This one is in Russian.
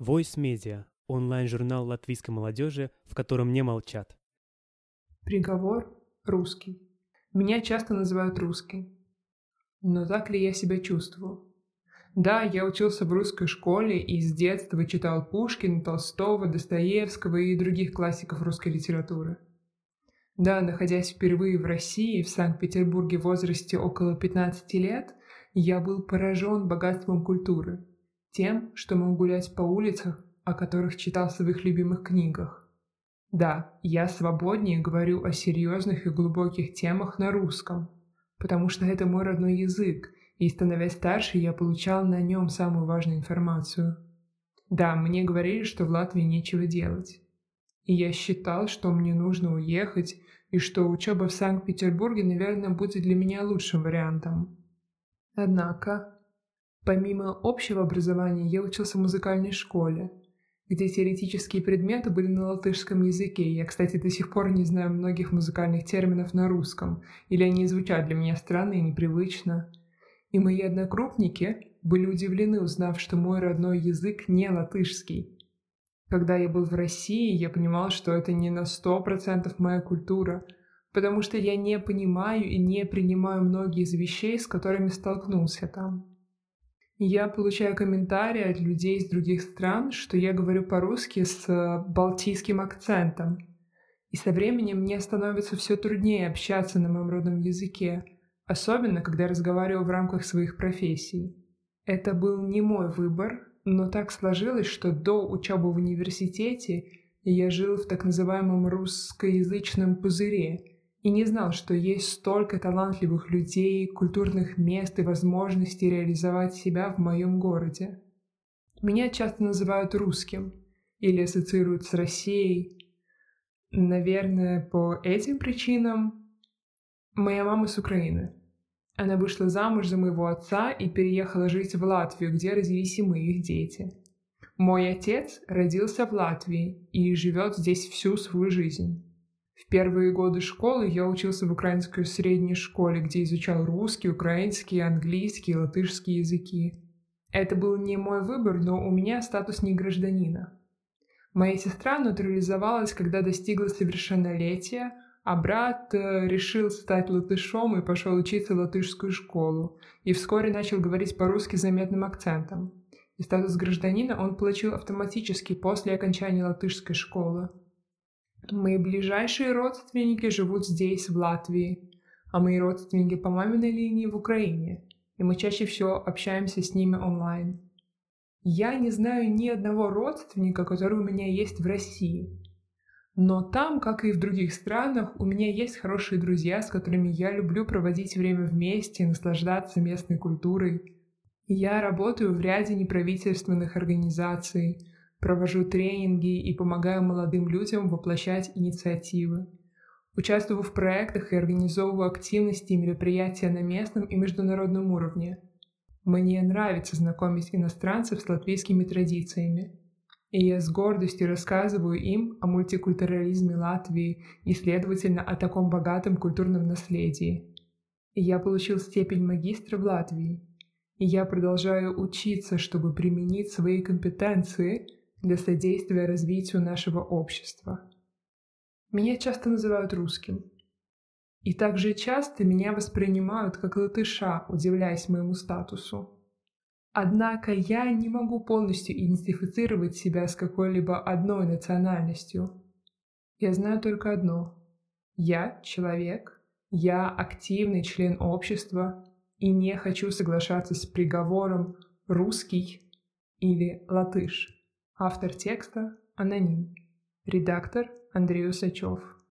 Voice Media – онлайн-журнал латвийской молодежи, в котором не молчат. Приговор русский. Меня часто называют русский. Но так ли я себя чувствую? Да, я учился в русской школе и с детства читал Пушкина, Толстого, Достоевского и других классиков русской литературы. Да, находясь впервые в России, в Санкт-Петербурге в возрасте около 15 лет, я был поражен богатством культуры – тем, что мог гулять по улицах, о которых читал в своих любимых книгах. Да, я свободнее говорю о серьезных и глубоких темах на русском, потому что это мой родной язык, и становясь старше, я получал на нем самую важную информацию. Да, мне говорили, что в Латвии нечего делать. И я считал, что мне нужно уехать, и что учеба в Санкт-Петербурге, наверное, будет для меня лучшим вариантом. Однако, Помимо общего образования, я учился в музыкальной школе, где теоретические предметы были на латышском языке. Я, кстати, до сих пор не знаю многих музыкальных терминов на русском, или они звучат для меня странно и непривычно. И мои однокрупники были удивлены, узнав, что мой родной язык не латышский. Когда я был в России, я понимал, что это не на сто процентов моя культура, потому что я не понимаю и не принимаю многие из вещей, с которыми столкнулся там. Я получаю комментарии от людей из других стран, что я говорю по-русски с э, балтийским акцентом. И со временем мне становится все труднее общаться на моем родном языке, особенно когда разговариваю в рамках своих профессий. Это был не мой выбор, но так сложилось, что до учебы в университете я жил в так называемом русскоязычном пузыре — и не знал, что есть столько талантливых людей, культурных мест и возможностей реализовать себя в моем городе. Меня часто называют русским или ассоциируют с Россией. Наверное, по этим причинам моя мама с Украины. Она вышла замуж за моего отца и переехала жить в Латвию, где родились и мы, их дети. Мой отец родился в Латвии и живет здесь всю свою жизнь. В первые годы школы я учился в украинской средней школе, где изучал русский, украинский, английский, латышский языки. Это был не мой выбор, но у меня статус не гражданина. Моя сестра натурализовалась, когда достигла совершеннолетия, а брат э, решил стать латышом и пошел учиться в латышскую школу, и вскоре начал говорить по-русски заметным акцентом. И статус гражданина он получил автоматически после окончания латышской школы. Мои ближайшие родственники живут здесь, в Латвии, а мои родственники по маминой линии в Украине, и мы чаще всего общаемся с ними онлайн. Я не знаю ни одного родственника, который у меня есть в России. Но там, как и в других странах, у меня есть хорошие друзья, с которыми я люблю проводить время вместе, наслаждаться местной культурой. Я работаю в ряде неправительственных организаций, провожу тренинги и помогаю молодым людям воплощать инициативы. Участвую в проектах и организовываю активности и мероприятия на местном и международном уровне. Мне нравится знакомить иностранцев с латвийскими традициями. И я с гордостью рассказываю им о мультикультурализме Латвии и, следовательно, о таком богатом культурном наследии. И я получил степень магистра в Латвии. И я продолжаю учиться, чтобы применить свои компетенции для содействия развитию нашего общества. Меня часто называют русским. И также часто меня воспринимают как латыша, удивляясь моему статусу. Однако я не могу полностью идентифицировать себя с какой-либо одной национальностью. Я знаю только одно. Я человек, я активный член общества и не хочу соглашаться с приговором «русский» или «латыш». Автор текста – аноним. Редактор – Андрей Усачев.